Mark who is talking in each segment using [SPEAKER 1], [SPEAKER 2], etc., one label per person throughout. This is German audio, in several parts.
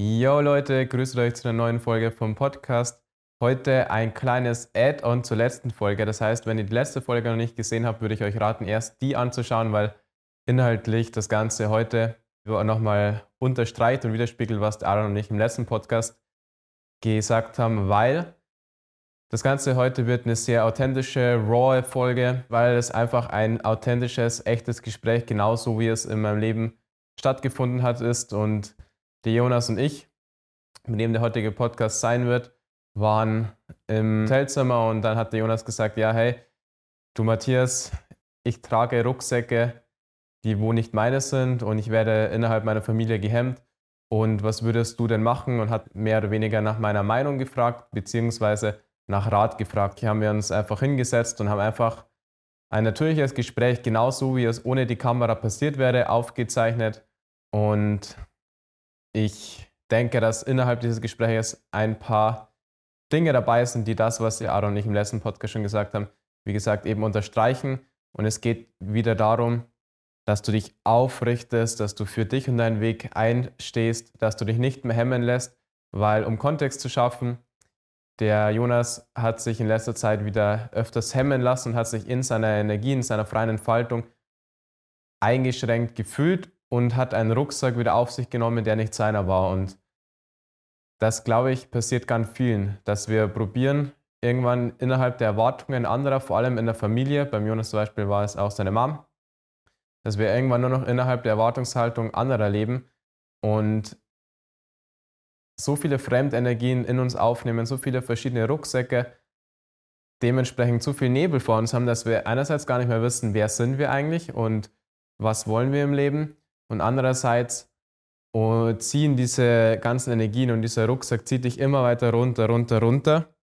[SPEAKER 1] Yo Leute, grüßt euch zu einer neuen Folge vom Podcast. Heute ein kleines Add-on zur letzten Folge. Das heißt, wenn ihr die letzte Folge noch nicht gesehen habt, würde ich euch raten, erst die anzuschauen, weil inhaltlich das Ganze heute nochmal unterstreicht und widerspiegelt, was Aaron und ich im letzten Podcast gesagt haben, weil das Ganze heute wird eine sehr authentische, raw Folge, weil es einfach ein authentisches, echtes Gespräch, genauso wie es in meinem Leben stattgefunden hat, ist. Und der Jonas und ich, mit dem der heutige Podcast sein wird, waren im Hotelzimmer und dann hat der Jonas gesagt, ja, hey, du Matthias, ich trage Rucksäcke, die wo nicht meine sind und ich werde innerhalb meiner Familie gehemmt. Und was würdest du denn machen? Und hat mehr oder weniger nach meiner Meinung gefragt, beziehungsweise nach Rat gefragt. Hier haben wir uns einfach hingesetzt und haben einfach ein natürliches Gespräch, genauso wie es ohne die Kamera passiert wäre, aufgezeichnet. Und ich denke, dass innerhalb dieses Gesprächs ein paar Dinge dabei sind, die das, was Aaron und ich im letzten Podcast schon gesagt haben, wie gesagt, eben unterstreichen. Und es geht wieder darum, dass du dich aufrichtest, dass du für dich und deinen Weg einstehst, dass du dich nicht mehr hemmen lässt, weil um Kontext zu schaffen, der Jonas hat sich in letzter Zeit wieder öfters hemmen lassen und hat sich in seiner Energie, in seiner freien Entfaltung eingeschränkt gefühlt und hat einen Rucksack wieder auf sich genommen, der nicht seiner war. Und das, glaube ich, passiert ganz vielen, dass wir probieren, irgendwann innerhalb der Erwartungen anderer, vor allem in der Familie, beim Jonas zum Beispiel war es auch seine Mom, dass wir irgendwann nur noch innerhalb der Erwartungshaltung anderer leben und so viele Fremdenergien in uns aufnehmen, so viele verschiedene Rucksäcke, dementsprechend so viel Nebel vor uns haben, dass wir einerseits gar nicht mehr wissen, wer sind wir eigentlich und was wollen wir im Leben und andererseits oh, ziehen diese ganzen Energien und dieser Rucksack zieht dich immer weiter runter, runter, runter,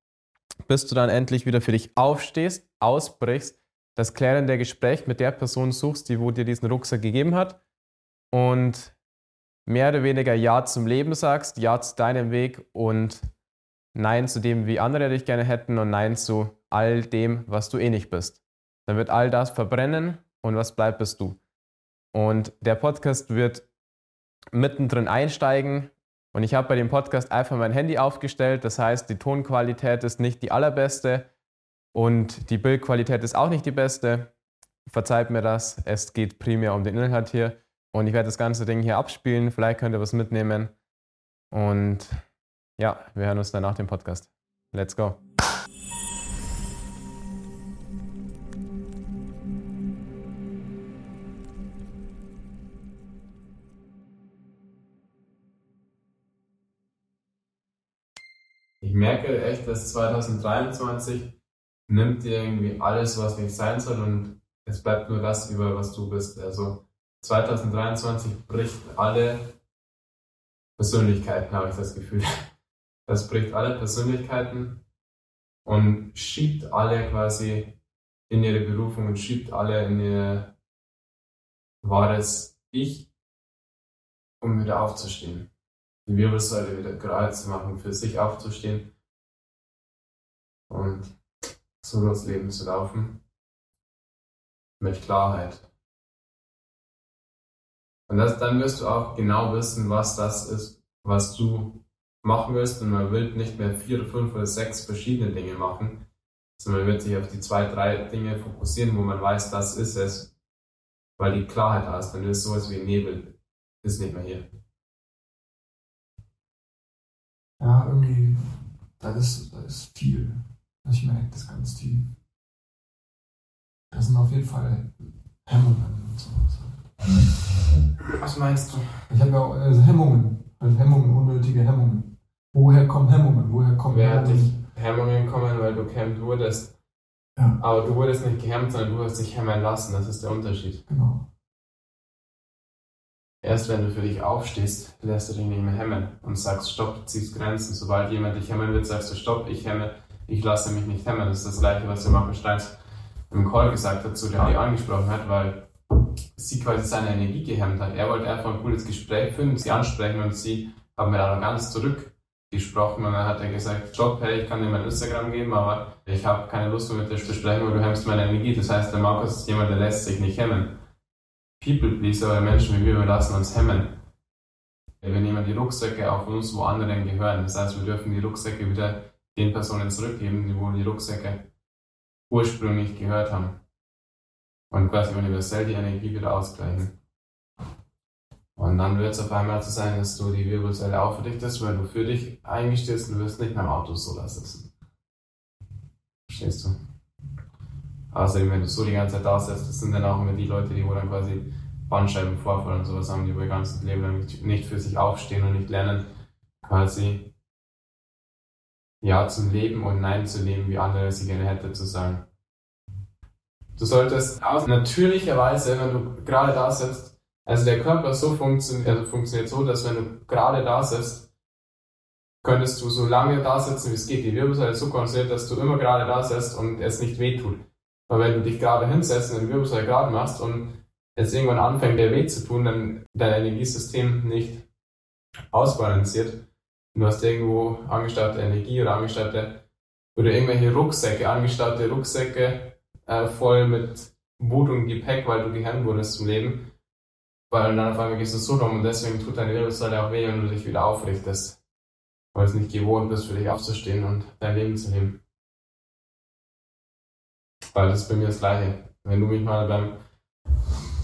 [SPEAKER 1] bis du dann endlich wieder für dich aufstehst, ausbrichst, das klärende Gespräch mit der Person suchst, die wo dir diesen Rucksack gegeben hat und mehr oder weniger Ja zum Leben sagst, Ja zu deinem Weg und Nein zu dem, wie andere dich gerne hätten und Nein zu all dem, was du eh nicht bist. Dann wird all das verbrennen und was bleibt, bist du. Und der Podcast wird mittendrin einsteigen. Und ich habe bei dem Podcast einfach mein Handy aufgestellt. Das heißt, die Tonqualität ist nicht die allerbeste und die Bildqualität ist auch nicht die beste. Verzeiht mir das. Es geht primär um den Inhalt hier. Und ich werde das ganze Ding hier abspielen. Vielleicht könnt ihr was mitnehmen. Und ja, wir hören uns dann nach dem Podcast. Let's go. Dass 2023 nimmt dir irgendwie alles, was nicht sein soll und es bleibt nur das über, was du bist. Also 2023 bricht alle Persönlichkeiten, habe ich das Gefühl. Das bricht alle Persönlichkeiten und schiebt alle quasi in ihre Berufung und schiebt alle in ihr wahres Ich, um wieder aufzustehen die Wirbelsäule wieder gerade zu machen, für sich aufzustehen und so durchs Leben zu laufen mit Klarheit. Und das, dann wirst du auch genau wissen, was das ist, was du machen wirst. Und man will nicht mehr vier, fünf oder sechs verschiedene Dinge machen, sondern man wird sich auf die zwei, drei Dinge fokussieren, wo man weiß, das ist es, weil die Klarheit da ist. Dann ist sowas wie Nebel, ist nicht mehr hier
[SPEAKER 2] ja, irgendwie, da ist, da ist viel. Also ich merke das ganz tief. Da sind auf jeden Fall Hemmungen und sowas.
[SPEAKER 1] Was meinst du?
[SPEAKER 2] Ich habe ja auch also Hemmungen, also Hemmungen, unnötige Hemmungen. Woher kommen Hemmungen? Woher kommen
[SPEAKER 1] Wer hat dich Hemmungen kommen, weil du gehemmt wurdest?
[SPEAKER 2] Ja.
[SPEAKER 1] Aber du wurdest nicht gehemmt, sondern du hast dich hemmen lassen. Das ist der Unterschied.
[SPEAKER 2] Genau.
[SPEAKER 1] Erst wenn du für dich aufstehst, lässt du dich nicht mehr hemmen und sagst Stopp, ziehst Grenzen. Sobald jemand dich hemmen will, sagst du Stopp, ich hemme, ich lasse mich nicht hemmen. Das ist das Gleiche, was der Markus Steins im Call gesagt hat, zu der die angesprochen hat, weil sie quasi seine Energie gehemmt hat. Er wollte einfach ein cooles Gespräch führen, sie ansprechen und sie haben mit Arroganz zurückgesprochen und dann hat er gesagt, Stopp, hey, ich kann dir mein Instagram geben, aber ich habe keine Lust mehr mit dir zu besprechen, weil du hemmst meine Energie. Das heißt, der Markus ist jemand, der lässt sich nicht hemmen. People-Pleaser oder Menschen wie wir, wir lassen uns hemmen. Wir nehmen die Rucksäcke auf uns, wo anderen gehören. Das heißt, wir dürfen die Rucksäcke wieder den Personen zurückgeben, die wo die Rucksäcke ursprünglich gehört haben. Und quasi universell die Energie wieder ausgleichen. Und dann wird es auf einmal so sein, dass du die Wirbelsäule aufrichtest, weil du für dich eingestehst und du wirst nicht mehr im Auto so sitzen. Verstehst du? Außerdem, wenn du so die ganze Zeit da sitzt, das sind dann auch immer die Leute, die wo dann quasi Bandscheibenvorfall und sowas haben, die wohl ihr ganzes Leben lang nicht für sich aufstehen und nicht lernen, quasi Ja zum Leben und Nein zu leben, wie andere sie gerne hätte zu sagen. Du solltest aus natürlicher Weise, wenn du gerade da sitzt, also der Körper so funktioniert, also funktioniert so, dass wenn du gerade da sitzt, könntest du so lange da sitzen, wie es geht. Die Wirbelsäule ist so konstruiert, dass du immer gerade da sitzt und es nicht wehtut. Weil wenn du dich gerade hinsetzt und die Wirbelsäule gerade machst und es irgendwann anfängt, der weh zu tun, dann dein Energiesystem nicht ausbalanciert. Du hast irgendwo angestaute Energie oder angestaute oder irgendwelche Rucksäcke, angestaute Rucksäcke äh, voll mit Wut und Gepäck, weil du gehemmt wurdest zum Leben. Weil dann auf einmal gehst du so rum und deswegen tut deine Wirbelsäule auch weh, wenn du dich wieder aufrichtest. Weil es nicht gewohnt bist, für dich aufzustehen und dein Leben zu leben. Weil das ist bei mir das Gleiche. Wenn du mich mal beim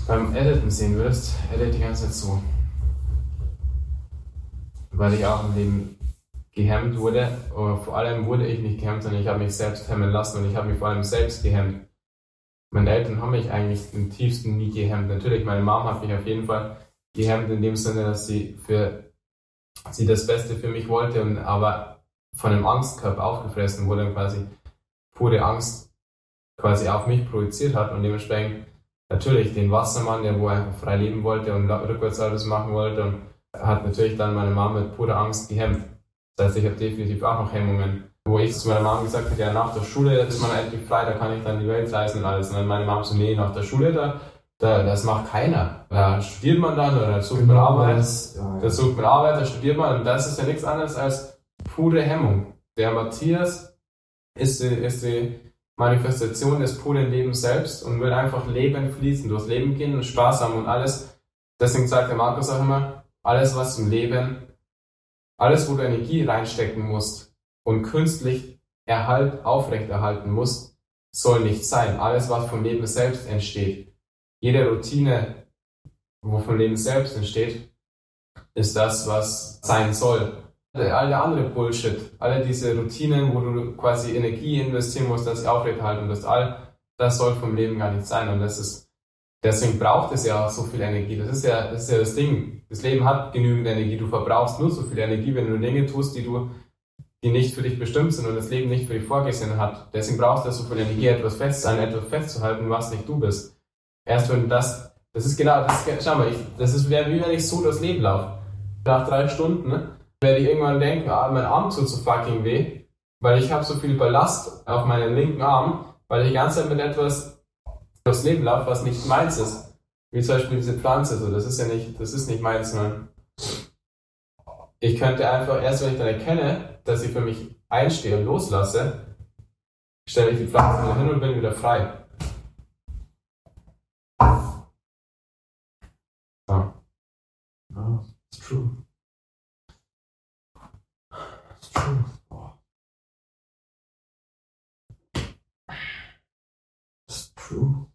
[SPEAKER 1] beim Editen sehen würdest, edit die ganze Zeit so. Weil ich auch im Leben gehemmt wurde, aber vor allem wurde ich nicht gehemmt, sondern ich habe mich selbst hemmen lassen und ich habe mich vor allem selbst gehemmt. Meine Eltern haben mich eigentlich im tiefsten nie gehemmt. Natürlich, meine Mom hat mich auf jeden Fall gehemmt in dem Sinne, dass sie für sie das Beste für mich wollte und aber von einem Angstkörper aufgefressen wurde und quasi pure Angst quasi auf mich projiziert hat und dementsprechend natürlich den Wassermann, der wo einfach frei leben wollte und rückwärts alles machen wollte und hat natürlich dann meine Mama mit purer Angst gehemmt. Das heißt, ich habe definitiv auch noch Hemmungen. Wo ich zu meiner Mama gesagt habe, ja, nach der Schule ist man endlich frei, da kann ich dann die Welt reisen und alles. Und dann meine Mama so, nee, nach der Schule, da, da das macht keiner. Da studiert man dann oder da sucht man genau, Arbeit. Das, ja, ja. Da sucht man Arbeit, da studiert man und das ist ja nichts anderes als pure Hemmung. Der Matthias ist die, ist die Manifestation des puren Lebens selbst und will einfach Leben fließen, durchs Leben gehen und Spaß haben und alles. Deswegen sagt der Markus auch immer, alles was im Leben, alles wo du Energie reinstecken musst und künstlich Erhalt aufrechterhalten musst, soll nicht sein. Alles was vom Leben selbst entsteht, jede Routine, wo vom Leben selbst entsteht, ist das, was sein soll all der andere Bullshit, alle diese Routinen, wo du quasi Energie investieren musst, dass sie aufrechterhalten das all das soll vom Leben gar nicht sein. Und das ist, deswegen braucht es ja auch so viel Energie. Das ist ja, das ist ja das Ding. Das Leben hat genügend Energie. Du verbrauchst nur so viel Energie, wenn du Dinge tust, die du, die nicht für dich bestimmt sind und das Leben nicht für dich vorgesehen hat. Deswegen brauchst du so viel Energie, etwas fest etwas festzuhalten, was nicht du bist. Erst wenn das, das ist genau, das ist, schau mal, ich, das ist wie wenn ich so das Leben laufe. Nach drei Stunden, ne? werde ich irgendwann denken, ah, mein Arm tut so fucking weh, weil ich habe so viel Ballast auf meinem linken Arm, weil ich die ganze Zeit mit etwas durchs Leben laufe, was nicht meins ist. Wie zum Beispiel diese Pflanze, so, das ist ja nicht, das ist nicht meins, sondern ich könnte einfach, erst wenn ich dann erkenne, dass ich für mich einstehe und loslasse, stelle ich die Pflanze wieder hin und bin wieder frei.
[SPEAKER 2] So. Oh, it's true. true. Oh. That's true.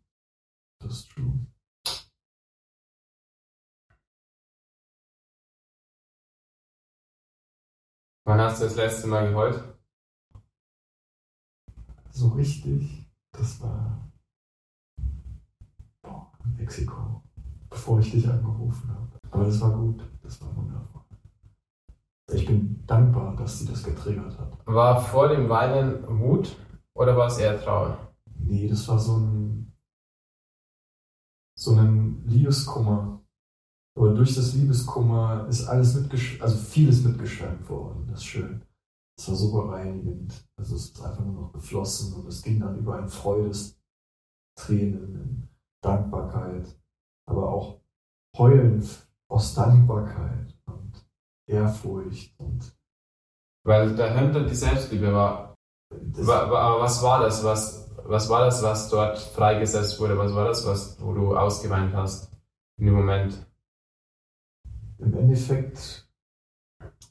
[SPEAKER 2] That's true.
[SPEAKER 1] Wann hast du das letzte Mal geheult?
[SPEAKER 2] So richtig, das war boah, in Mexiko, bevor ich dich angerufen habe. Aber das war gut, das war wundervoll. Ich bin dankbar, dass sie das getriggert hat.
[SPEAKER 1] War vor dem Weinen Wut oder war es eher Trauer?
[SPEAKER 2] Nee, das war so ein, so ein Liebeskummer. Aber durch das Liebeskummer ist alles mitgeschwemmt, also vieles mitgeschwemmt worden. Das ist schön. Es war so bereinigend. Also es ist einfach nur noch geflossen und es ging dann über ein Freudestränen, in Dankbarkeit, aber auch Heulen aus Dankbarkeit Ehrfurcht und.
[SPEAKER 1] Weil dahinter die Selbstliebe war. Aber was war das, was, was war das, was dort freigesetzt wurde? Was war das, was, wo du ausgeweint hast in dem Moment?
[SPEAKER 2] Im Endeffekt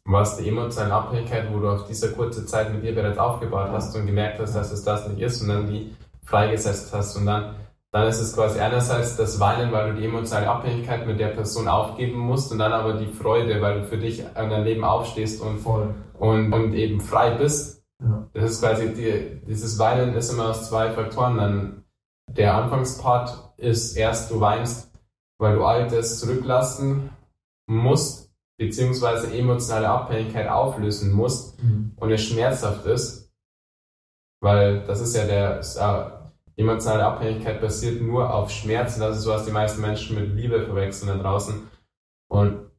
[SPEAKER 1] was die emotionale Abhängigkeit, wo du auf dieser kurzen Zeit mit ihr bereits aufgebaut hast und gemerkt hast, dass es das nicht ist und dann die freigesetzt hast und dann, dann ist es quasi einerseits das Weinen, weil du die emotionale Abhängigkeit mit der Person aufgeben musst und dann aber die Freude, weil du für dich an dein Leben aufstehst und,
[SPEAKER 2] Voll.
[SPEAKER 1] und, und eben frei bist.
[SPEAKER 2] Ja.
[SPEAKER 1] Das ist quasi, die, dieses Weinen ist immer aus zwei Faktoren. Dann der Anfangspart ist erst, du weinst, weil du Altes zurücklassen musst, beziehungsweise emotionale Abhängigkeit auflösen musst
[SPEAKER 2] Mhm.
[SPEAKER 1] und es schmerzhaft ist, weil das ist ja der, äh, emotionale Abhängigkeit basiert nur auf Schmerz und das ist so, was die meisten Menschen mit Liebe verwechseln da draußen. Und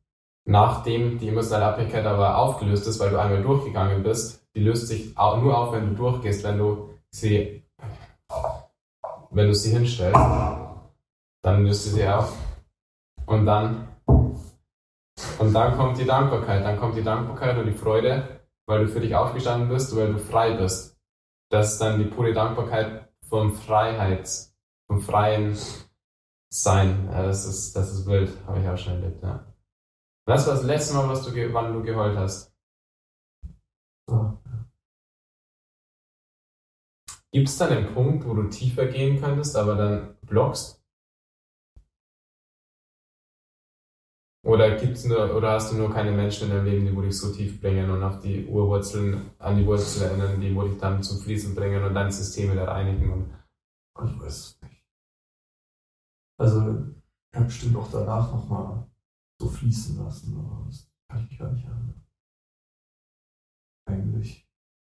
[SPEAKER 1] nachdem die emotionale Abhängigkeit aber aufgelöst ist, weil du einmal durchgegangen bist, die löst sich au- nur auf, wenn du durchgehst, wenn du sie, wenn du sie hinstellst, dann löst sie sie auf. Und dann, und dann kommt die Dankbarkeit, dann kommt die Dankbarkeit und die Freude, weil du für dich aufgestanden bist, weil du frei bist. Das ist dann die pure Dankbarkeit vom Freiheits, vom freien Sein. Ja, das ist, das ist wild, habe ich auch schon erlebt, ja. Was war das letzte Mal, was du, wann du geheult hast?
[SPEAKER 2] So.
[SPEAKER 1] Gibt es da einen Punkt, wo du tiefer gehen könntest, aber dann blockst? Oder gibt's nur, oder hast du nur keine Menschen in deinem Leben, die wo dich so tief bringen und auf die Urwurzeln, an die Wurzeln erinnern, die wo dich dann zum Fließen bringen und dein System wieder reinigen? Und
[SPEAKER 2] Ich weiß es nicht. Also, ich habe bestimmt auch danach nochmal so fließen lassen, aber das kann ich gar nicht erinnern. Eigentlich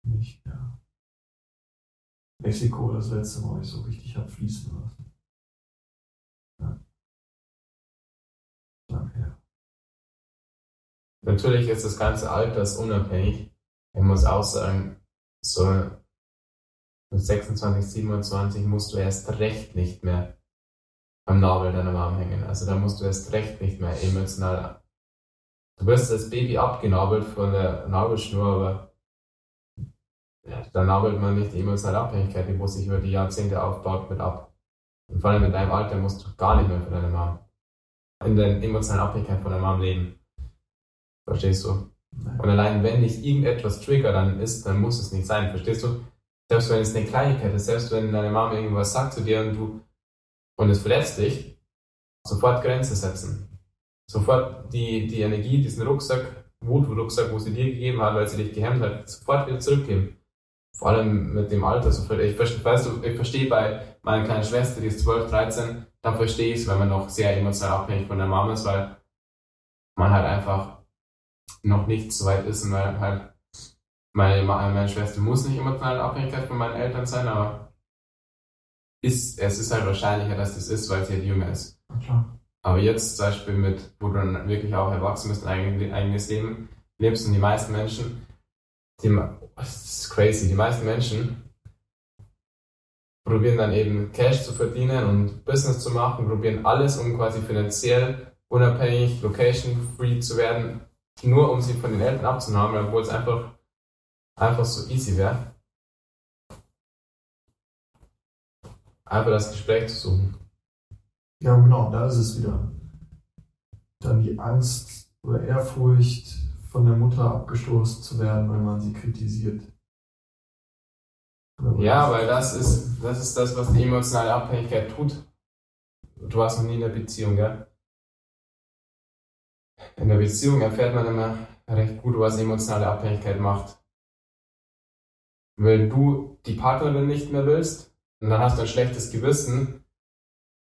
[SPEAKER 2] nicht, ja. Mexiko das letzte Mal, ich so richtig habe fließen lassen. Ja.
[SPEAKER 1] Natürlich ist das ganze altersunabhängig. Ich muss auch sagen, so mit 26, 27 musst du erst recht nicht mehr am Nabel deiner Mom hängen. Also da musst du erst recht nicht mehr emotional. Du wirst als Baby abgenabelt von der Nabelschnur, aber ja, da nabelt man nicht die emotionale Abhängigkeit, die wo sich über die Jahrzehnte aufbaut, mit ab. Und vor allem in deinem Alter musst du gar nicht mehr für deine Mom in der emotionalen Abhängigkeit von der Mom leben. Verstehst du? Und allein wenn dich irgendetwas triggert, dann ist, dann muss es nicht sein. Verstehst du? Selbst wenn es eine Kleinigkeit ist, selbst wenn deine Mama irgendwas sagt zu dir und du und es verletzt dich, sofort Grenze setzen. Sofort die, die Energie, diesen Rucksack, Wutrucksack, wo sie dir gegeben hat, weil sie dich gehemmt hat, sofort wieder zurückgeben. Vor allem mit dem Alter sofort. Ich, weißt du, ich verstehe bei meiner kleinen Schwester, die ist 12, 13, dann verstehe ich es, wenn man noch sehr emotional abhängig von der Mama ist, weil man halt einfach noch nicht so weit ist und weil halt meine, meine Schwester muss nicht emotional Abhängigkeit von meinen Eltern sein, aber ist, es ist halt wahrscheinlicher, dass das ist, weil sie halt jünger ist.
[SPEAKER 2] Klar.
[SPEAKER 1] Aber jetzt zum Beispiel mit, wo du dann wirklich auch erwachsen bist, ein eigen- eigenes Leben lebst und die meisten Menschen, die, ma- das ist crazy, die meisten Menschen probieren dann eben Cash zu verdienen und Business zu machen, probieren alles, um quasi finanziell unabhängig, location-free zu werden, nur um sie von den Eltern abzunehmen, obwohl es einfach, einfach so easy wäre. Einfach das Gespräch zu suchen.
[SPEAKER 2] Ja, genau, da ist es wieder. Dann die Angst oder Ehrfurcht, von der Mutter abgestoßen zu werden, weil man sie kritisiert.
[SPEAKER 1] Ja, weil das ist, das ist das, was die emotionale Abhängigkeit tut. Du warst noch nie in der Beziehung, gell? In der Beziehung erfährt man immer recht gut, was emotionale Abhängigkeit macht. Wenn du die Partnerin nicht mehr willst, dann hast du ein schlechtes Gewissen,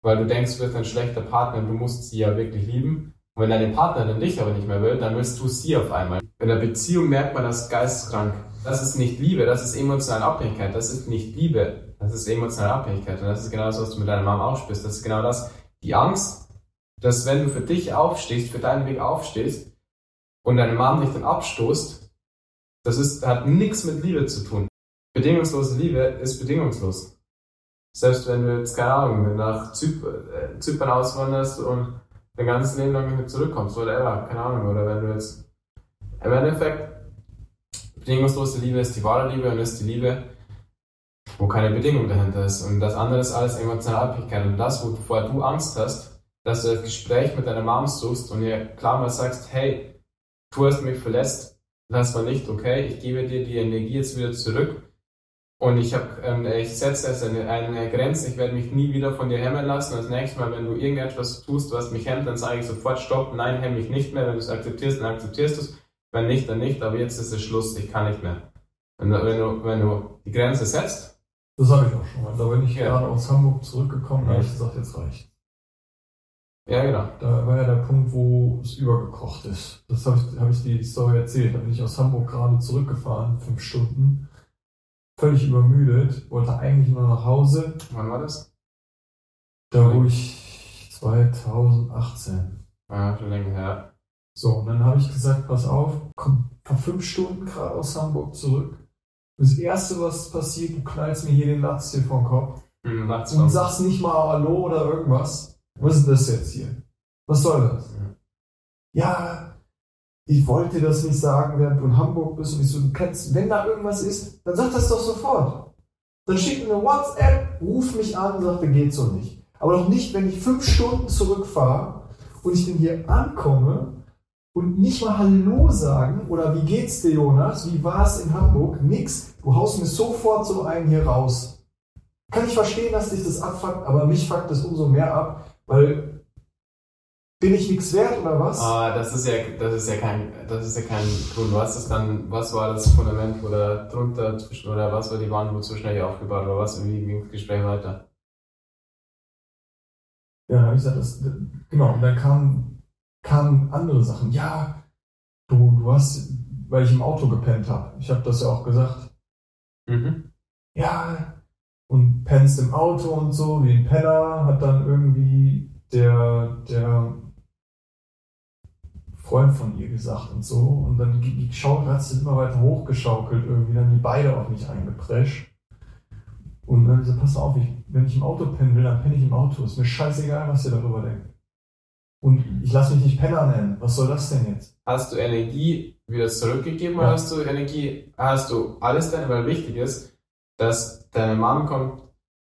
[SPEAKER 1] weil du denkst, du bist ein schlechter Partner und du musst sie ja wirklich lieben. Und wenn deine Partnerin dich aber nicht mehr will, dann willst du sie auf einmal. In der Beziehung merkt man das geisteskrank. Das ist nicht Liebe, das ist emotionale Abhängigkeit. Das ist nicht Liebe, das ist emotionale Abhängigkeit. Und das ist genau das, was du mit deiner Mom aufspürst. Das ist genau das. Die Angst, dass wenn du für dich aufstehst, für deinen Weg aufstehst und deine Mom dich dann abstoßt, das ist, hat nichts mit Liebe zu tun. Bedingungslose Liebe ist bedingungslos. Selbst wenn du jetzt, keine Ahnung, nach Zyp äh, Zypern auswanderst und dein ganzes Leben lang nicht mehr zurückkommst, whatever, keine Ahnung, oder wenn du jetzt im Endeffekt bedingungslose Liebe ist die wahre Liebe und ist die Liebe, wo keine Bedingung dahinter ist. Und das andere ist alles emotionale Abhängigkeit. Und das, wovor du Angst hast, dass du das Gespräch mit deiner Mom suchst und ihr klar mal sagst, hey, du hast mich verletzt, das war nicht okay, ich gebe dir die Energie jetzt wieder zurück und ich habe, ähm, ich setze jetzt eine, eine Grenze, ich werde mich nie wieder von dir hemmen lassen. Das nächste Mal, wenn du irgendetwas tust, was mich hemmt, dann sage ich sofort Stopp, nein, hemm mich nicht mehr. Wenn du es akzeptierst, dann akzeptierst du es. Wenn nicht, dann nicht. Aber jetzt ist es Schluss, ich kann nicht mehr. Wenn du, wenn du, wenn du die Grenze setzt.
[SPEAKER 2] Das habe ich auch schon mal. Da bin ich ja. gerade aus Hamburg zurückgekommen, da habe ich gesagt, jetzt reicht.
[SPEAKER 1] Ja, genau.
[SPEAKER 2] Da war ja der Punkt, wo es übergekocht ist. Das habe ich, hab ich die Story erzählt. Da bin ich aus Hamburg gerade zurückgefahren, fünf Stunden völlig übermüdet, wollte eigentlich nur nach Hause.
[SPEAKER 1] Wann war das?
[SPEAKER 2] Da wo ich 2018.
[SPEAKER 1] Ja, schon länger her.
[SPEAKER 2] So, und dann habe ich gesagt, pass auf, komm, vor fünf Stunden gerade aus Hamburg zurück. Das Erste, was passiert, du knallst mir hier den Latz hier vom Kopf.
[SPEAKER 1] Mhm,
[SPEAKER 2] und sagst nicht mal Hallo oder irgendwas. Was ist das jetzt hier? Was soll das? Ja, ich wollte das nicht sagen, während du in Hamburg bist und ich so, du kennst, wenn da irgendwas ist, dann sag das doch sofort. Dann schick mir eine WhatsApp, ruf mich an und sag, geht so nicht. Aber doch nicht, wenn ich fünf Stunden zurückfahre und ich dann hier ankomme und nicht mal Hallo sagen oder wie geht's dir, Jonas? Wie war es in Hamburg? Nix. Du haust mir sofort so einen hier raus. Kann ich verstehen, dass dich das abfuckt, aber mich fuckt das umso mehr ab, weil bin ich nichts wert oder was?
[SPEAKER 1] Ah, das ist ja, das ist ja kein, das ist ja kein Grund. Was ist dann, was war das Fundament oder drunter zwischen, oder was war die Wand, wo zwischen euch aufgebaut oder was? Wie ging das Gespräch weiter?
[SPEAKER 2] Ja, habe ich gesagt, das, genau, und dann kamen, kamen andere Sachen. Ja, du, du hast, weil ich im Auto gepennt habe. Ich habe das ja auch gesagt.
[SPEAKER 1] Mhm.
[SPEAKER 2] Ja, und pennst im Auto und so, wie ein Penner, hat dann irgendwie der, der Freund von ihr gesagt und so. Und dann die Schaukel hat sich immer weiter hochgeschaukelt, irgendwie dann die Beine auf mich eingeprescht. Und dann gesagt, pass auf, ich, wenn ich im Auto pennen will, dann penne ich im Auto. Ist mir scheißegal, was ihr darüber denkt. Und ich lasse mich nicht Penner nennen. Was soll das denn jetzt?
[SPEAKER 1] Hast du Energie wieder zurückgegeben ja. oder hast du Energie, hast du alles denn, weil wichtig ist, dass deine Mom kommt,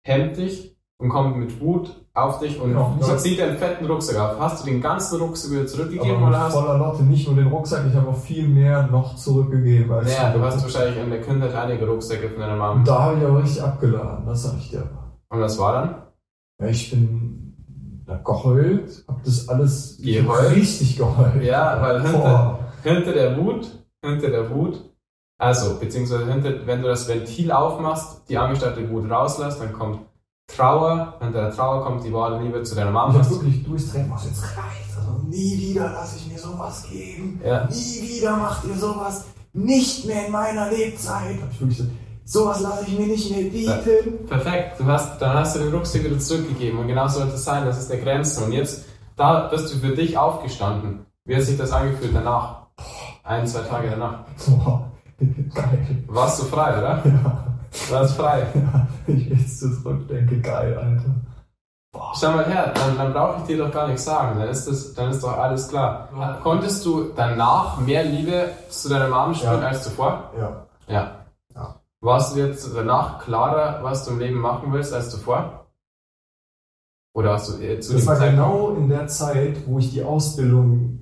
[SPEAKER 1] hemmt dich und kommt mit Wut auf dich und genau, so zieht einen fetten Rucksack auf. Hast du den ganzen Rucksack wieder zurückgegeben
[SPEAKER 2] oder hast voller Lotte, nicht nur den Rucksack, ich habe auch viel mehr noch zurückgegeben.
[SPEAKER 1] Als ja, du hast wahrscheinlich in der Kindheit einige Rucksäcke von deiner Mama.
[SPEAKER 2] Da habe ich auch richtig abgeladen, das sag ich dir aber.
[SPEAKER 1] Und was war dann?
[SPEAKER 2] Ja, ich bin da geheult, hab das alles
[SPEAKER 1] geheult?
[SPEAKER 2] richtig geheult.
[SPEAKER 1] Ja, weil hinter, hinter der Wut, hinter der Wut also, beziehungsweise hinter, wenn du das Ventil aufmachst, die angestattete Wut rauslässt, dann kommt Trauer, hinter der Trauer kommt die wahre Liebe zu deiner Mama.
[SPEAKER 2] Ich hab wirklich durchstrecken, was jetzt reicht. Also nie wieder lasse ich mir sowas geben. Ja. Nie wieder macht ihr sowas. Nicht mehr in meiner Lebzeit. Hab ich wirklich gesagt, sowas lasse ich mir nicht mehr bieten.
[SPEAKER 1] Perfekt. Du hast, dann hast du den Rucksack wieder zurückgegeben. Und genau sollte es sein. Das ist der Grenze. Und jetzt, da bist du für dich aufgestanden. Wie hat sich das angefühlt danach? Ein, zwei Tage danach.
[SPEAKER 2] Boah, geil.
[SPEAKER 1] Warst du frei, oder?
[SPEAKER 2] Ja.
[SPEAKER 1] Du warst frei.
[SPEAKER 2] Ja, ich jetzt zurückdenke, geil, Alter.
[SPEAKER 1] Boah. Schau mal her, dann, dann brauche ich dir doch gar nichts sagen, dann ist, das, dann ist doch alles klar. Konntest du danach mehr Liebe zu deiner Mom spüren ja. als zuvor?
[SPEAKER 2] Ja.
[SPEAKER 1] ja. Ja. Warst du jetzt danach klarer, was du im Leben machen willst, als zuvor? Oder hast du
[SPEAKER 2] äh, zu Das war Zeitpunkt genau in der Zeit, wo ich die Ausbildung,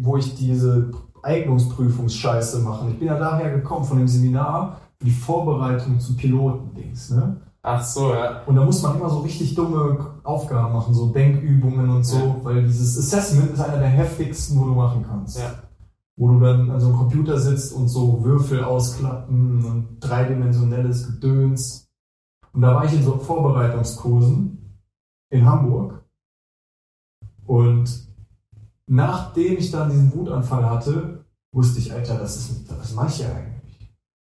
[SPEAKER 2] wo ich diese Eignungsprüfungsscheiße mache. Ich bin ja daher gekommen von dem Seminar die Vorbereitung zum Pilotendings, ne?
[SPEAKER 1] Ach so, ja.
[SPEAKER 2] Und da muss man immer so richtig dumme Aufgaben machen, so Denkübungen und so, ja. weil dieses Assessment ist einer der heftigsten, wo du machen kannst.
[SPEAKER 1] Ja.
[SPEAKER 2] Wo du dann an so einem Computer sitzt und so Würfel ausklappen und dreidimensionelles Gedöns. Und da war ich in so Vorbereitungskursen in Hamburg. Und nachdem ich dann diesen Wutanfall hatte, wusste ich, Alter, das ist, das mache ich ja eigentlich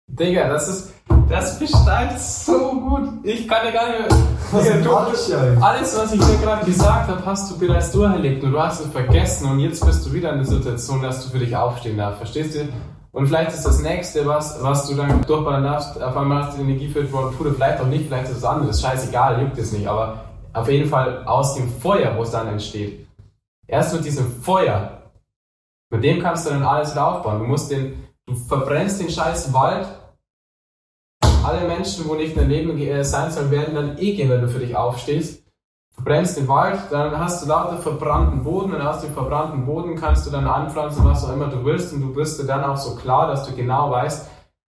[SPEAKER 1] Digga, das ist, das beschreibt so gut. Ich kann dir gar nicht mehr. Was Digga, du, alles, was ich dir gerade gesagt habe, hast du bereits durcherlebt und du hast es vergessen und jetzt bist du wieder in der Situation, dass du für dich aufstehen darfst. Verstehst du? Und vielleicht ist das nächste, was, was du dann durchballern darfst, auf einmal hast du die Energie für Puder, vielleicht auch nicht, vielleicht ist es anderes. Scheißegal, juckt es nicht. Aber auf jeden Fall aus dem Feuer, wo es dann entsteht. Erst mit diesem Feuer, mit dem kannst du dann alles wieder aufbauen. Du musst den, du verbrennst den scheiß Wald alle Menschen, wo nicht in dein Leben äh, sein sollen, werden dann eh gehen, wenn du für dich aufstehst. verbrennst den Wald, dann hast du lauter verbrannten Boden und aus dem verbrannten Boden kannst du dann anpflanzen, was auch immer du willst und du bist dir dann auch so klar, dass du genau weißt,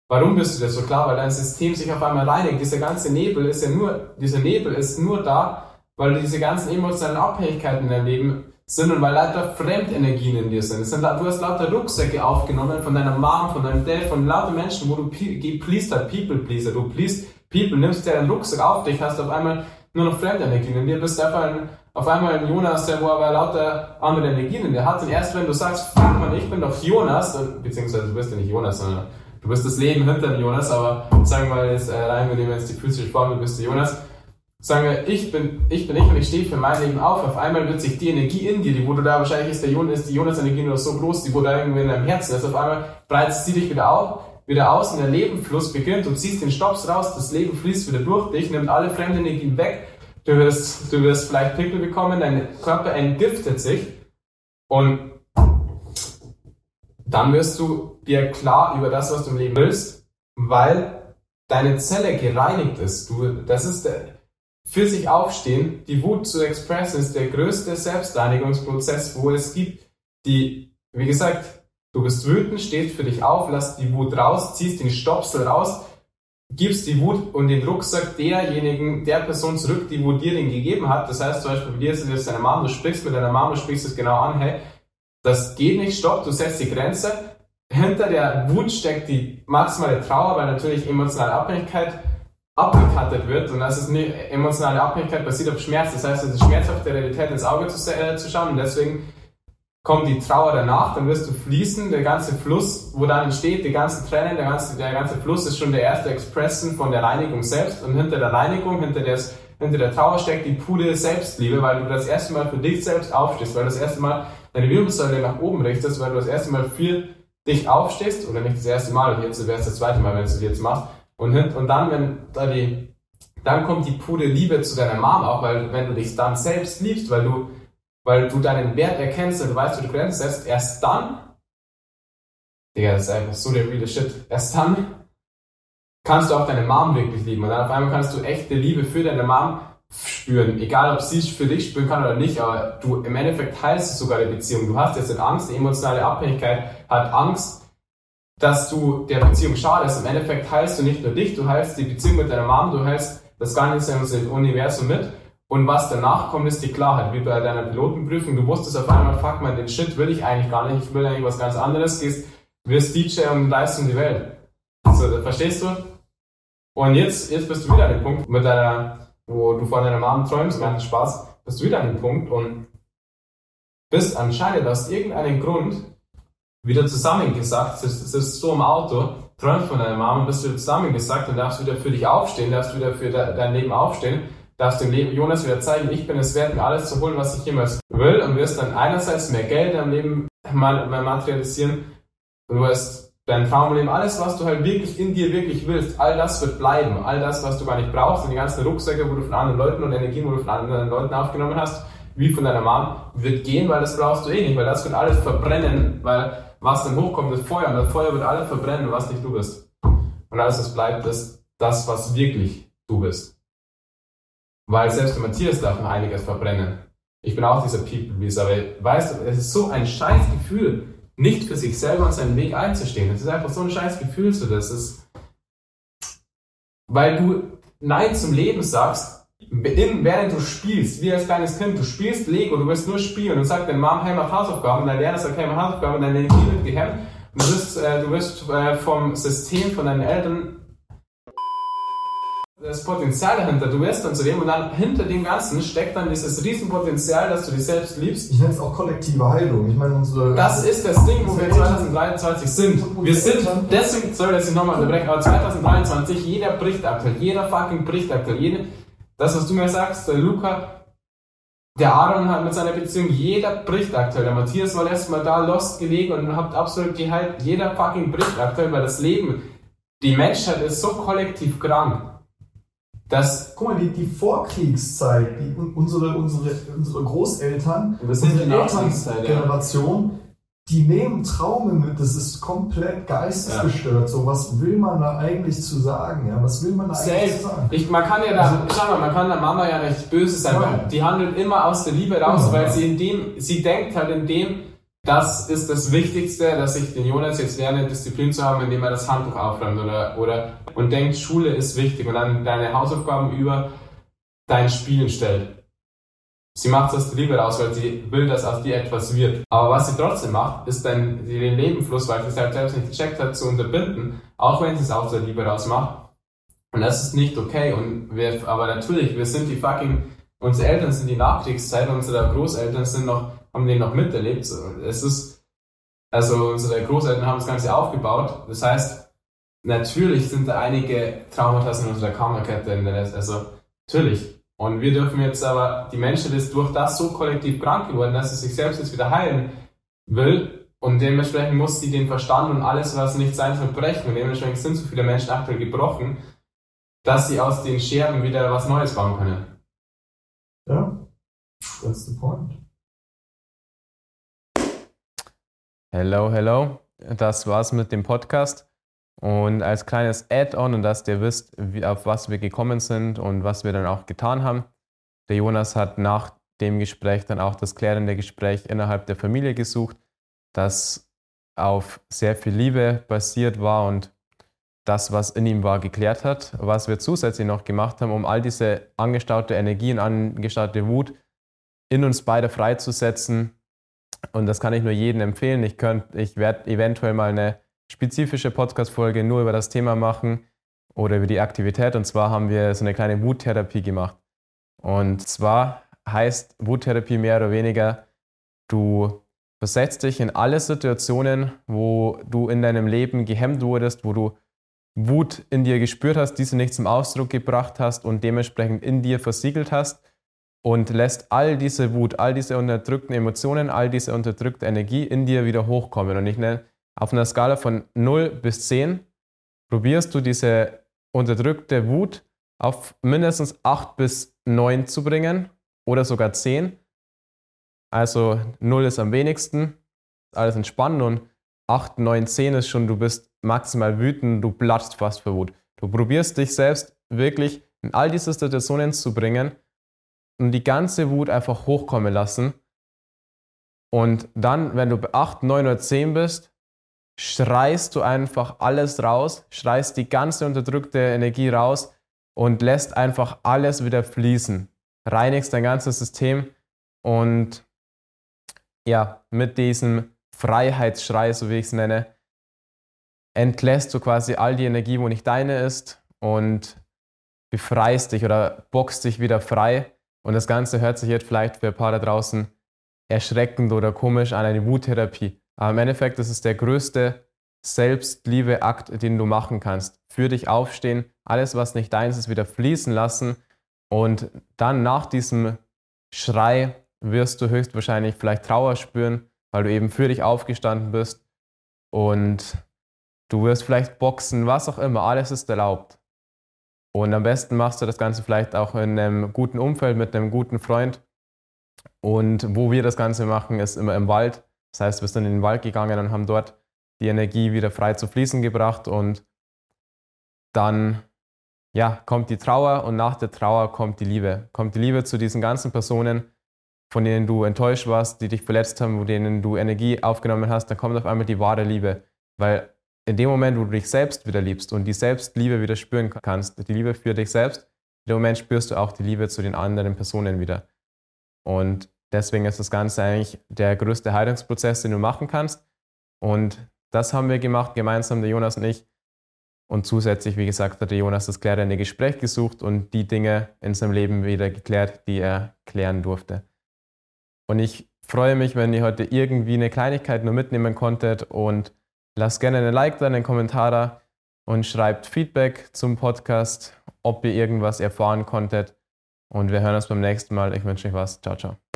[SPEAKER 1] warum bist du dir so klar, weil dein System sich auf einmal reinigt. Dieser ganze Nebel ist ja nur, dieser Nebel ist nur da, weil diese ganzen emotionalen Abhängigkeiten in deinem Leben sind und weil lauter Fremdenergien in dir sind. sind. Du hast lauter Rucksäcke aufgenommen von deiner Mom, von deinem Dad, von lauter Menschen, wo du pleased hast, People Pleaser, du pleased People, nimmst dir einen Rucksack auf dich, hast auf einmal nur noch Fremdenergien in dir, bist einfach ein, auf einmal ein Jonas, der wo aber lauter andere Energien in dir hat. Und erst wenn du sagst, fuck man, ich bin doch Jonas, beziehungsweise du bist ja nicht Jonas, sondern du bist das Leben hinter dem Jonas, aber sagen wir mal jetzt äh, rein, wir nehmen jetzt die physische Form, du bist der Jonas, sagen wir, ich bin, ich bin ich und ich stehe für mein Leben auf, auf einmal wird sich die Energie in dir, die wo du da wahrscheinlich ist, der Jonas, ist die Jonas-Energie nur so groß, die wo da irgendwie in deinem Herzen ist, auf einmal breitet sie dich wieder auf, wieder aus und der Lebenfluss beginnt, du ziehst den Stops raus, das Leben fließt wieder durch dich, nimmt alle fremden Energien weg, du wirst, du wirst vielleicht Pickel bekommen, dein Körper entgiftet sich und dann wirst du dir klar über das, was du im Leben willst, weil deine Zelle gereinigt ist. Du, das ist der, für sich aufstehen, die Wut zu expressen, ist der größte Selbstreinigungsprozess, wo es gibt. Die, wie gesagt, du bist wütend, stehst für dich auf, lass die Wut raus, ziehst den Stopsel raus, gibst die Wut und den Rucksack derjenigen, der Person zurück, die Wut dir den gegeben hat. Das heißt zum Beispiel, bei dir ist es jetzt deine Mama, du sprichst mit deiner Mama, du sprichst es genau an, hey, das geht nicht, stopp, du setzt die Grenze. Hinter der Wut steckt die maximale Trauer, weil natürlich emotionale Abhängigkeit abgekattet wird und das ist eine emotionale Abhängigkeit basiert auf Schmerz. Das heißt, es ist schmerzhaft, der Realität ins Auge zu, äh, zu schauen und deswegen kommt die Trauer danach, dann wirst du fließen, der ganze Fluss, wo dann entsteht, die ganzen Tränen, der ganze, der ganze Fluss ist schon der erste Expressen von der Reinigung selbst und hinter der Reinigung, hinter, des, hinter der Trauer steckt die pure Selbstliebe, weil du das erste Mal für dich selbst aufstehst, weil du das erste Mal deine Wirbelsäule nach oben richtest, weil du das erste Mal für dich aufstehst, oder nicht das erste Mal, jetzt wäre es das zweite Mal, wenn du es jetzt machst, und, und dann, wenn da die, dann kommt die pure Liebe zu deiner Mom auch, weil wenn du dich dann selbst liebst, weil du, weil du deinen Wert erkennst und du weißt, wo du Grenzen setzt, erst dann, Digga, das ist einfach so der reale Shit, erst dann kannst du auch deine Mom wirklich lieben. Und dann auf einmal kannst du echte Liebe für deine Mom spüren. Egal, ob sie es für dich spüren kann oder nicht, aber du im Endeffekt heilst du sogar die Beziehung. Du hast jetzt Angst, die emotionale Abhängigkeit hat Angst, dass du der Beziehung schadest. Im Endeffekt heilst du nicht nur dich, du heilst die Beziehung mit deiner Mom, du heilst das ganze Universum mit. Und was danach kommt, ist die Klarheit, wie bei deiner Pilotenprüfung. Du wusstest auf einmal, fuck man, den Shit will ich eigentlich gar nicht, ich will eigentlich was ganz anderes, gehst, wirst DJ und leist um die Welt. So, verstehst du? Und jetzt, jetzt bist du wieder an dem Punkt, mit deiner, wo du von deiner Mom träumst, ganz Spaß, bist du wieder an dem Punkt und bist anscheinend aus irgendeinem Grund wieder zusammengesagt, sitzt so im Auto, träumst von deiner Mama, bist wieder zusammengesagt und darfst wieder für dich aufstehen, darfst wieder für dein Leben aufstehen, darfst dem Leben Jonas wieder zeigen, ich bin es wert, mir alles zu holen, was ich jemals will und wirst dann einerseits mehr Geld im Leben materialisieren. Und du wirst dein Traumleben, alles, was du halt wirklich in dir wirklich willst, all das wird bleiben, all das, was du gar nicht brauchst und die ganzen Rucksäcke, wo du von anderen Leuten und Energien, wo du von anderen Leuten aufgenommen hast, wie von deiner Mom, wird gehen, weil das brauchst du eh nicht, weil das wird alles verbrennen, weil was dann hochkommt, ist Feuer. Und das Feuer wird alles verbrennen, was nicht du bist. Und alles, was bleibt, ist das, was wirklich du bist. Weil selbst der Matthias darf noch einiges verbrennen. Ich bin auch dieser People-Pleaser, aber weißt du, es ist so ein scheiß Gefühl, nicht für sich selber und seinen Weg einzustehen. Es ist einfach so ein scheiß Gefühl zu das. Ist, weil du Nein zum Leben sagst, in, während du spielst, wie als kleines Kind, du spielst Lego, du willst nur spielen und sagt deine Mom, hey, mach Hausaufgaben, dein Lehrer sagt, hey, mach Hausaufgaben, und deine Energie wird gehemmt, du wirst, äh, du wirst äh, vom System, von deinen Eltern das Potenzial dahinter, du wirst dann zu dem und dann hinter dem Ganzen steckt dann dieses Riesenpotenzial, dass du dich selbst liebst.
[SPEAKER 2] Ich nenne es auch kollektive Heilung. Ich meine, unsere.
[SPEAKER 1] Das ist das Ding, wo wir 2023 sind. Wir sind, deswegen, sorry, dass ich nochmal unterbreche, aber 2023, jeder bricht aktuell, jeder fucking bricht aktuell, jeder, das, was du mir sagst, der Luca, der Aaron hat mit seiner Beziehung, jeder bricht aktuell. Der Matthias war letztes Mal da, lost gelegen und habt absolut die Halt, jeder fucking bricht aktuell, weil das Leben, die Menschheit ist so kollektiv krank.
[SPEAKER 2] Das, Guck mal, die, die Vorkriegszeit, die, unsere, unsere, unsere Großeltern, die Elterngeneration, die nehmen Traume mit, das ist komplett geistesgestört. Ja. So, was will man da eigentlich zu sagen? Ja, was will man da
[SPEAKER 1] Safe. eigentlich zu sagen? Ich, man kann ja da, also, schau mal, man kann der Mama ja nicht böse sein, ja. weil die handelt immer aus der Liebe raus, ja, weil sie in dem, sie denkt halt in dem, das ist das Wichtigste, dass ich den Jonas jetzt lerne, Disziplin zu haben, indem er das Handtuch aufräumt oder, oder, und denkt, Schule ist wichtig und dann deine Hausaufgaben über dein Spielen stellt. Sie macht das Liebe raus, weil sie will, dass aus dir etwas wird. Aber was sie trotzdem macht, ist dann den Lebenfluss, weil sie es halt selbst nicht gecheckt hat, zu unterbinden, auch wenn sie es aus der Liebe raus macht. Und das ist nicht okay. Und wir, aber natürlich, wir sind die fucking, unsere Eltern sind die Nachkriegszeit, unsere Großeltern sind noch, haben den noch miterlebt. Es ist, also unsere Großeltern haben das Ganze aufgebaut. Das heißt, natürlich sind da einige Traumata in unserer Karmakette, also natürlich. Und wir dürfen jetzt aber, die Menschheit ist durch das so kollektiv krank geworden, dass sie sich selbst jetzt wieder heilen will. Und dementsprechend muss sie den Verstand und alles, was nicht sein soll, brechen. Und dementsprechend sind so viele Menschen aktuell gebrochen, dass sie aus den Scherben wieder was Neues bauen können.
[SPEAKER 2] Ja, that's the point.
[SPEAKER 1] Hello, hello. Das war's mit dem Podcast. Und als kleines Add-on und dass ihr wisst, wie, auf was wir gekommen sind und was wir dann auch getan haben. Der Jonas hat nach dem Gespräch dann auch das klärende Gespräch innerhalb der Familie gesucht, das auf sehr viel Liebe basiert war und das, was in ihm war, geklärt hat. Was wir zusätzlich noch gemacht haben, um all diese angestaute Energie und angestaute Wut in uns beide freizusetzen. Und das kann ich nur jedem empfehlen. Ich, ich werde eventuell mal eine spezifische Podcast-Folge nur über das Thema machen oder über die Aktivität. Und zwar haben wir so eine kleine Wuttherapie gemacht. Und zwar heißt Wuttherapie mehr oder weniger, du versetzt dich in alle Situationen, wo du in deinem Leben gehemmt wurdest, wo du Wut in dir gespürt hast, diese nicht zum Ausdruck gebracht hast und dementsprechend in dir versiegelt hast und lässt all diese Wut, all diese unterdrückten Emotionen, all diese unterdrückte Energie in dir wieder hochkommen. Und ich nenne auf einer Skala von 0 bis 10 probierst du diese unterdrückte Wut auf mindestens 8 bis 9 zu bringen oder sogar 10. Also 0 ist am wenigsten, alles entspannt und 8, 9, 10 ist schon, du bist maximal wütend, du platzt fast vor Wut. Du probierst dich selbst wirklich in all diese Situationen zu bringen und die ganze Wut einfach hochkommen lassen. Und dann, wenn du bei 8, 9 oder 10 bist, schreist du einfach alles raus, schreist die ganze unterdrückte Energie raus und lässt einfach alles wieder fließen. Reinigst dein ganzes System und ja, mit diesem Freiheitsschrei, so wie ich es nenne, entlässt du quasi all die Energie, wo nicht deine ist und befreist dich oder boxt dich wieder frei. Und das Ganze hört sich jetzt vielleicht für ein paar da draußen erschreckend oder komisch an, eine Wuttherapie. Aber im Endeffekt ist es der größte Selbstliebe-Akt, den du machen kannst. Für dich aufstehen, alles, was nicht deins ist, wieder fließen lassen. Und dann nach diesem Schrei wirst du höchstwahrscheinlich vielleicht Trauer spüren, weil du eben für dich aufgestanden bist. Und du wirst vielleicht boxen, was auch immer, alles ist erlaubt. Und am besten machst du das Ganze vielleicht auch in einem guten Umfeld mit einem guten Freund. Und wo wir das Ganze machen, ist immer im Wald. Das heißt, wir sind in den Wald gegangen und haben dort die Energie wieder frei zu fließen gebracht und dann ja, kommt die Trauer und nach der Trauer kommt die Liebe. Kommt die Liebe zu diesen ganzen Personen, von denen du enttäuscht warst, die dich verletzt haben, wo denen du Energie aufgenommen hast, dann kommt auf einmal die wahre Liebe. Weil in dem Moment, wo du dich selbst wieder liebst und die Selbstliebe wieder spüren kannst, die Liebe für dich selbst, in dem Moment spürst du auch die Liebe zu den anderen Personen wieder. Und Deswegen ist das Ganze eigentlich der größte Heilungsprozess, den du machen kannst. Und das haben wir gemacht, gemeinsam, der Jonas und ich. Und zusätzlich, wie gesagt, hat der Jonas das klärende Gespräch gesucht und die Dinge in seinem Leben wieder geklärt, die er klären durfte. Und ich freue mich, wenn ihr heute irgendwie eine Kleinigkeit nur mitnehmen konntet und lasst gerne einen Like da, einen Kommentar da und schreibt Feedback zum Podcast, ob ihr irgendwas erfahren konntet. Und wir hören uns beim nächsten Mal. Ich wünsche euch was. Ciao, ciao.